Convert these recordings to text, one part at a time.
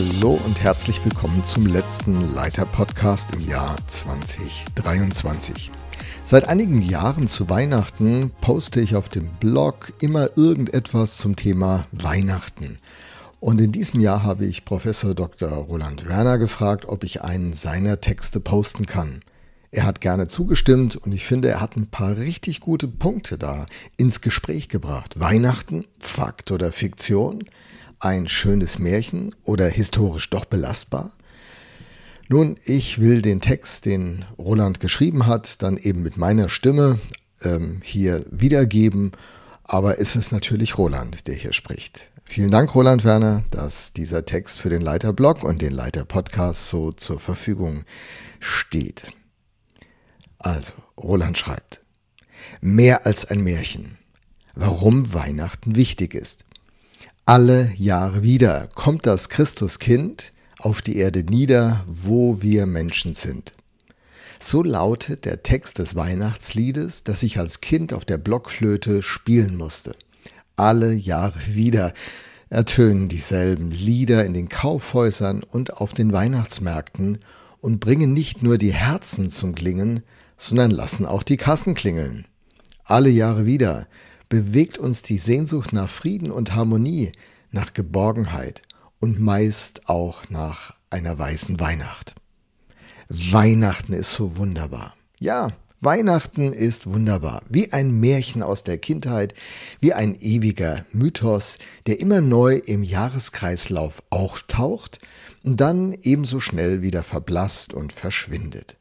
Hallo und herzlich willkommen zum letzten Leiter-Podcast im Jahr 2023. Seit einigen Jahren zu Weihnachten poste ich auf dem Blog immer irgendetwas zum Thema Weihnachten. Und in diesem Jahr habe ich Professor Dr. Roland Werner gefragt, ob ich einen seiner Texte posten kann. Er hat gerne zugestimmt und ich finde, er hat ein paar richtig gute Punkte da ins Gespräch gebracht. Weihnachten, Fakt oder Fiktion? Ein schönes Märchen oder historisch doch belastbar? Nun, ich will den Text, den Roland geschrieben hat, dann eben mit meiner Stimme ähm, hier wiedergeben. Aber es ist natürlich Roland, der hier spricht. Vielen Dank, Roland Werner, dass dieser Text für den Leiter-Blog und den Leiter-Podcast so zur Verfügung steht. Also, Roland schreibt, mehr als ein Märchen. Warum Weihnachten wichtig ist. Alle Jahre wieder kommt das Christuskind, auf die Erde nieder, wo wir Menschen sind. So lautet der Text des Weihnachtsliedes, das ich als Kind auf der Blockflöte spielen musste. Alle Jahre wieder ertönen dieselben Lieder in den Kaufhäusern und auf den Weihnachtsmärkten und bringen nicht nur die Herzen zum Klingen, sondern lassen auch die Kassen klingeln. Alle Jahre wieder bewegt uns die Sehnsucht nach Frieden und Harmonie, nach Geborgenheit, und meist auch nach einer weißen Weihnacht. Weihnachten ist so wunderbar. Ja, Weihnachten ist wunderbar, wie ein Märchen aus der Kindheit, wie ein ewiger Mythos, der immer neu im Jahreskreislauf auftaucht und dann ebenso schnell wieder verblasst und verschwindet.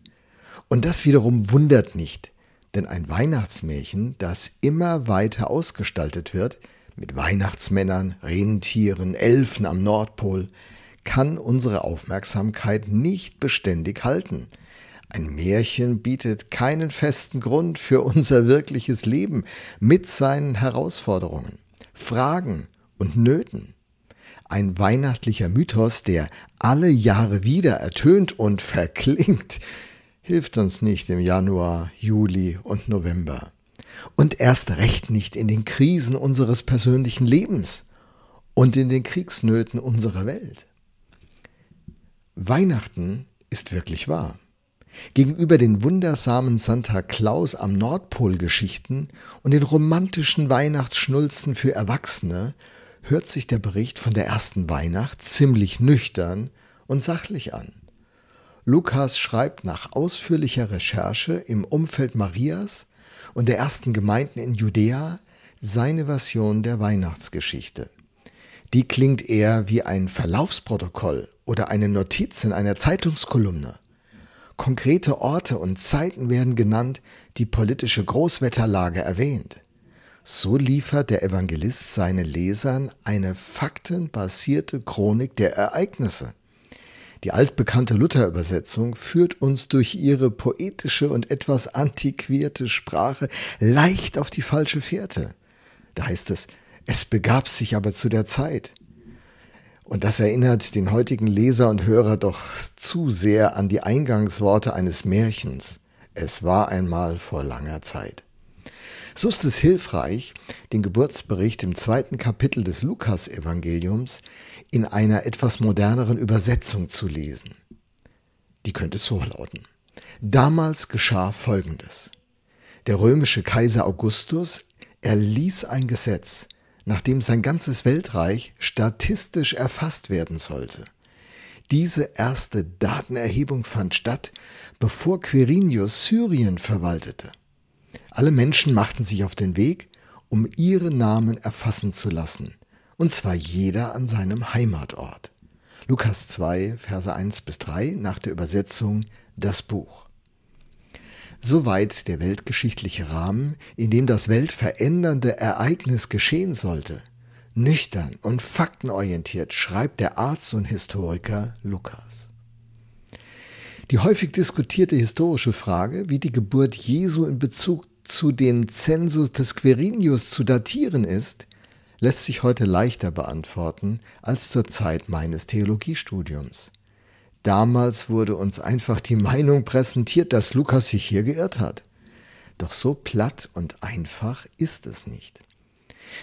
Und das wiederum wundert nicht, denn ein Weihnachtsmärchen, das immer weiter ausgestaltet wird, mit Weihnachtsmännern, Rentieren, Elfen am Nordpol, kann unsere Aufmerksamkeit nicht beständig halten. Ein Märchen bietet keinen festen Grund für unser wirkliches Leben mit seinen Herausforderungen, Fragen und Nöten. Ein weihnachtlicher Mythos, der alle Jahre wieder ertönt und verklingt, hilft uns nicht im Januar, Juli und November und erst recht nicht in den Krisen unseres persönlichen Lebens und in den Kriegsnöten unserer Welt. Weihnachten ist wirklich wahr. Gegenüber den wundersamen Santa Claus am Nordpol Geschichten und den romantischen Weihnachtsschnulzen für Erwachsene hört sich der Bericht von der ersten Weihnacht ziemlich nüchtern und sachlich an. Lukas schreibt nach ausführlicher Recherche im Umfeld Marias und der ersten Gemeinden in Judäa seine Version der Weihnachtsgeschichte. Die klingt eher wie ein Verlaufsprotokoll oder eine Notiz in einer Zeitungskolumne. Konkrete Orte und Zeiten werden genannt, die politische Großwetterlage erwähnt. So liefert der Evangelist seinen Lesern eine faktenbasierte Chronik der Ereignisse. Die altbekannte Luther-Übersetzung führt uns durch ihre poetische und etwas antiquierte Sprache leicht auf die falsche Fährte. Da heißt es, es begab sich aber zu der Zeit. Und das erinnert den heutigen Leser und Hörer doch zu sehr an die Eingangsworte eines Märchens. Es war einmal vor langer Zeit. So ist es hilfreich, den Geburtsbericht im zweiten Kapitel des Lukas-Evangeliums in einer etwas moderneren Übersetzung zu lesen. Die könnte so lauten. Damals geschah Folgendes. Der römische Kaiser Augustus erließ ein Gesetz, nachdem sein ganzes Weltreich statistisch erfasst werden sollte. Diese erste Datenerhebung fand statt, bevor Quirinius Syrien verwaltete. Alle Menschen machten sich auf den Weg, um ihre Namen erfassen zu lassen, und zwar jeder an seinem Heimatort. Lukas 2, Verse 1 bis 3 nach der Übersetzung Das Buch. Soweit der weltgeschichtliche Rahmen, in dem das weltverändernde Ereignis geschehen sollte. Nüchtern und faktenorientiert schreibt der Arzt und Historiker Lukas. Die häufig diskutierte historische Frage, wie die Geburt Jesu in Bezug zu den Zensus des Quirinius zu datieren ist, lässt sich heute leichter beantworten als zur Zeit meines Theologiestudiums. Damals wurde uns einfach die Meinung präsentiert, dass Lukas sich hier geirrt hat. Doch so platt und einfach ist es nicht.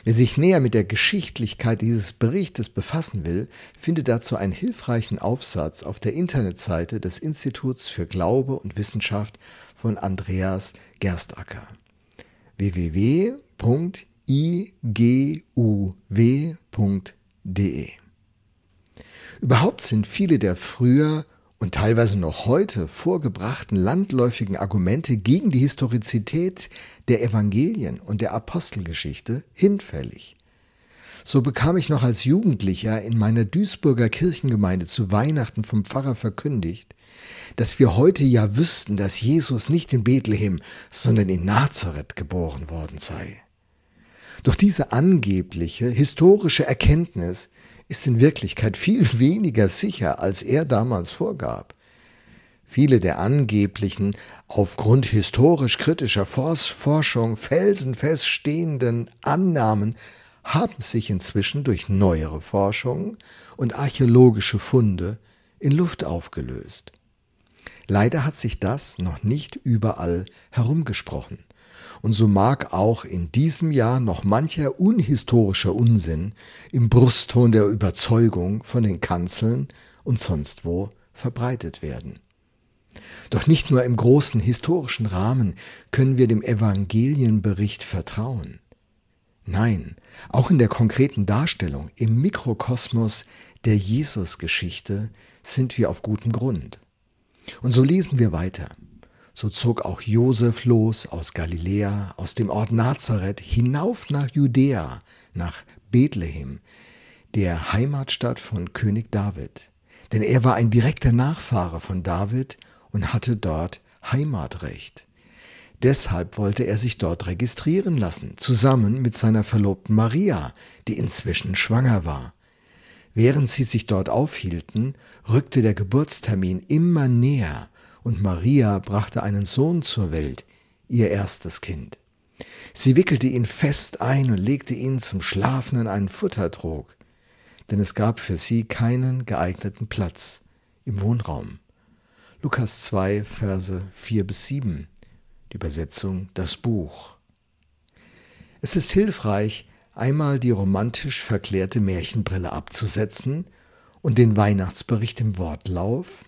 Wer sich näher mit der Geschichtlichkeit dieses Berichtes befassen will, findet dazu einen hilfreichen Aufsatz auf der Internetseite des Instituts für Glaube und Wissenschaft von Andreas Gerstacker www.iguw.de Überhaupt sind viele der früher und teilweise noch heute vorgebrachten landläufigen Argumente gegen die Historizität der Evangelien und der Apostelgeschichte hinfällig. So bekam ich noch als Jugendlicher in meiner Duisburger Kirchengemeinde zu Weihnachten vom Pfarrer verkündigt, dass wir heute ja wüssten, dass Jesus nicht in Bethlehem, sondern in Nazareth geboren worden sei. Doch diese angebliche historische Erkenntnis ist in Wirklichkeit viel weniger sicher, als er damals vorgab. Viele der angeblichen, aufgrund historisch kritischer Forschung felsenfest stehenden Annahmen haben sich inzwischen durch neuere Forschung und archäologische Funde in Luft aufgelöst. Leider hat sich das noch nicht überall herumgesprochen. Und so mag auch in diesem Jahr noch mancher unhistorischer Unsinn im Brustton der Überzeugung von den Kanzeln und sonst wo verbreitet werden. Doch nicht nur im großen historischen Rahmen können wir dem Evangelienbericht vertrauen. Nein, auch in der konkreten Darstellung, im Mikrokosmos der Jesusgeschichte sind wir auf gutem Grund. Und so lesen wir weiter. So zog auch Josef los aus Galiläa, aus dem Ort Nazareth, hinauf nach Judäa, nach Bethlehem, der Heimatstadt von König David. Denn er war ein direkter Nachfahre von David und hatte dort Heimatrecht. Deshalb wollte er sich dort registrieren lassen, zusammen mit seiner Verlobten Maria, die inzwischen schwanger war. Während sie sich dort aufhielten, rückte der Geburtstermin immer näher und Maria brachte einen Sohn zur Welt, ihr erstes Kind. Sie wickelte ihn fest ein und legte ihn zum Schlafen in einen Futtertrog, denn es gab für sie keinen geeigneten Platz im Wohnraum. Lukas 2, Verse 4 bis 7, die Übersetzung das Buch. Es ist hilfreich, einmal die romantisch verklärte Märchenbrille abzusetzen und den Weihnachtsbericht im Wortlauf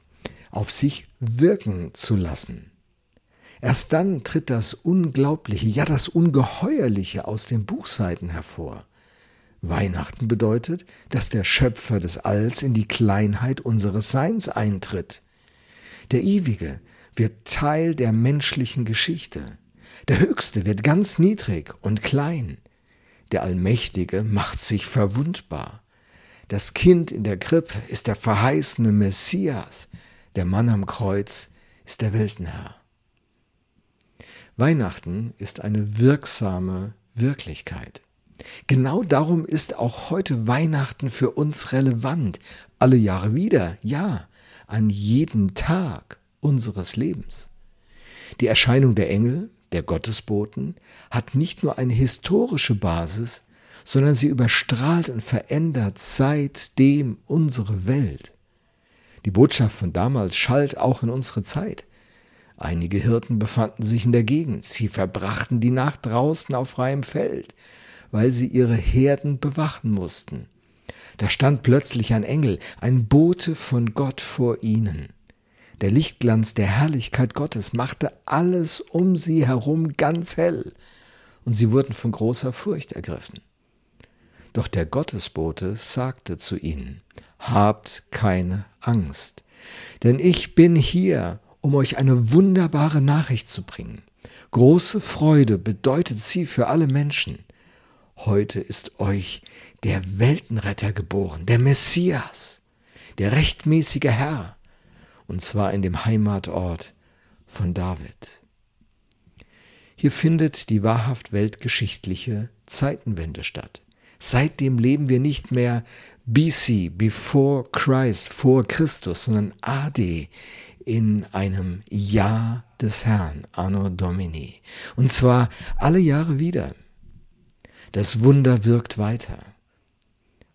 auf sich wirken zu lassen. Erst dann tritt das Unglaubliche, ja das Ungeheuerliche aus den Buchseiten hervor. Weihnachten bedeutet, dass der Schöpfer des Alls in die Kleinheit unseres Seins eintritt. Der Ewige wird Teil der menschlichen Geschichte. Der Höchste wird ganz niedrig und klein. Der Allmächtige macht sich verwundbar. Das Kind in der Krippe ist der verheißene Messias, der Mann am Kreuz ist der Weltenherr. Weihnachten ist eine wirksame Wirklichkeit. Genau darum ist auch heute Weihnachten für uns relevant. Alle Jahre wieder, ja, an jedem Tag unseres Lebens. Die Erscheinung der Engel, der Gottesboten, hat nicht nur eine historische Basis, sondern sie überstrahlt und verändert seitdem unsere Welt. Die Botschaft von damals schallt auch in unsere Zeit. Einige Hirten befanden sich in der Gegend. Sie verbrachten die Nacht draußen auf freiem Feld, weil sie ihre Herden bewachen mussten. Da stand plötzlich ein Engel, ein Bote von Gott vor ihnen. Der Lichtglanz der Herrlichkeit Gottes machte alles um sie herum ganz hell, und sie wurden von großer Furcht ergriffen. Doch der Gottesbote sagte zu ihnen, Habt keine Angst, denn ich bin hier, um euch eine wunderbare Nachricht zu bringen. Große Freude bedeutet sie für alle Menschen. Heute ist euch der Weltenretter geboren, der Messias, der rechtmäßige Herr, und zwar in dem Heimatort von David. Hier findet die wahrhaft weltgeschichtliche Zeitenwende statt. Seitdem leben wir nicht mehr BC, before Christ, vor Christus, sondern AD in einem Jahr des Herrn, Anno Domini. Und zwar alle Jahre wieder. Das Wunder wirkt weiter.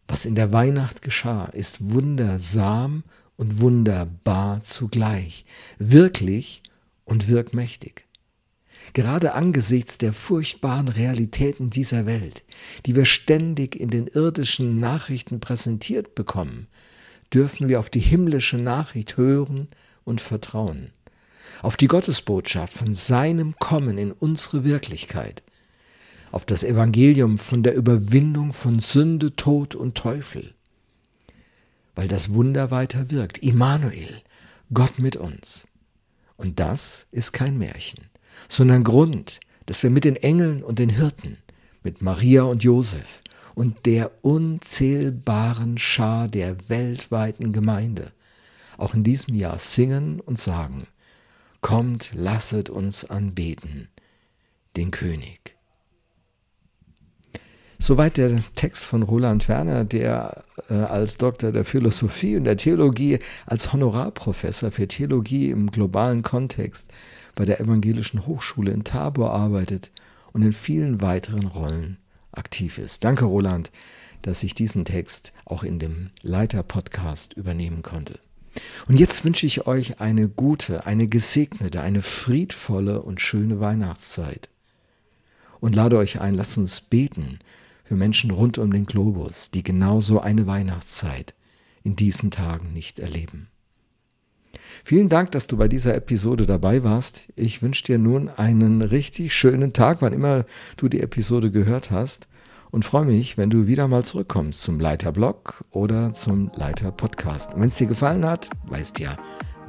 Was in der Weihnacht geschah, ist wundersam und wunderbar zugleich, wirklich und wirkmächtig. Gerade angesichts der furchtbaren Realitäten dieser Welt, die wir ständig in den irdischen Nachrichten präsentiert bekommen, dürfen wir auf die himmlische Nachricht hören und vertrauen. Auf die Gottesbotschaft von seinem Kommen in unsere Wirklichkeit. Auf das Evangelium von der Überwindung von Sünde, Tod und Teufel. Weil das Wunder weiter wirkt. Immanuel, Gott mit uns. Und das ist kein Märchen sondern Grund, dass wir mit den Engeln und den Hirten, mit Maria und Josef und der unzählbaren Schar der weltweiten Gemeinde auch in diesem Jahr singen und sagen, Kommt, lasset uns anbeten, den König. Soweit der Text von Roland Werner, der äh, als Doktor der Philosophie und der Theologie, als Honorarprofessor für Theologie im globalen Kontext bei der Evangelischen Hochschule in Tabor arbeitet und in vielen weiteren Rollen aktiv ist. Danke, Roland, dass ich diesen Text auch in dem Leiter-Podcast übernehmen konnte. Und jetzt wünsche ich euch eine gute, eine gesegnete, eine friedvolle und schöne Weihnachtszeit. Und lade euch ein, lasst uns beten für Menschen rund um den Globus, die genauso eine Weihnachtszeit in diesen Tagen nicht erleben. Vielen Dank, dass du bei dieser Episode dabei warst. Ich wünsche dir nun einen richtig schönen Tag, wann immer du die Episode gehört hast. Und freue mich, wenn du wieder mal zurückkommst zum Leiterblog oder zum Leiter Podcast. Wenn es dir gefallen hat, weißt ja,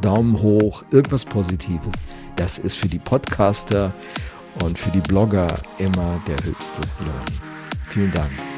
Daumen hoch, irgendwas Positives. Das ist für die Podcaster und für die Blogger immer der höchste Lohn. Vielen Dank.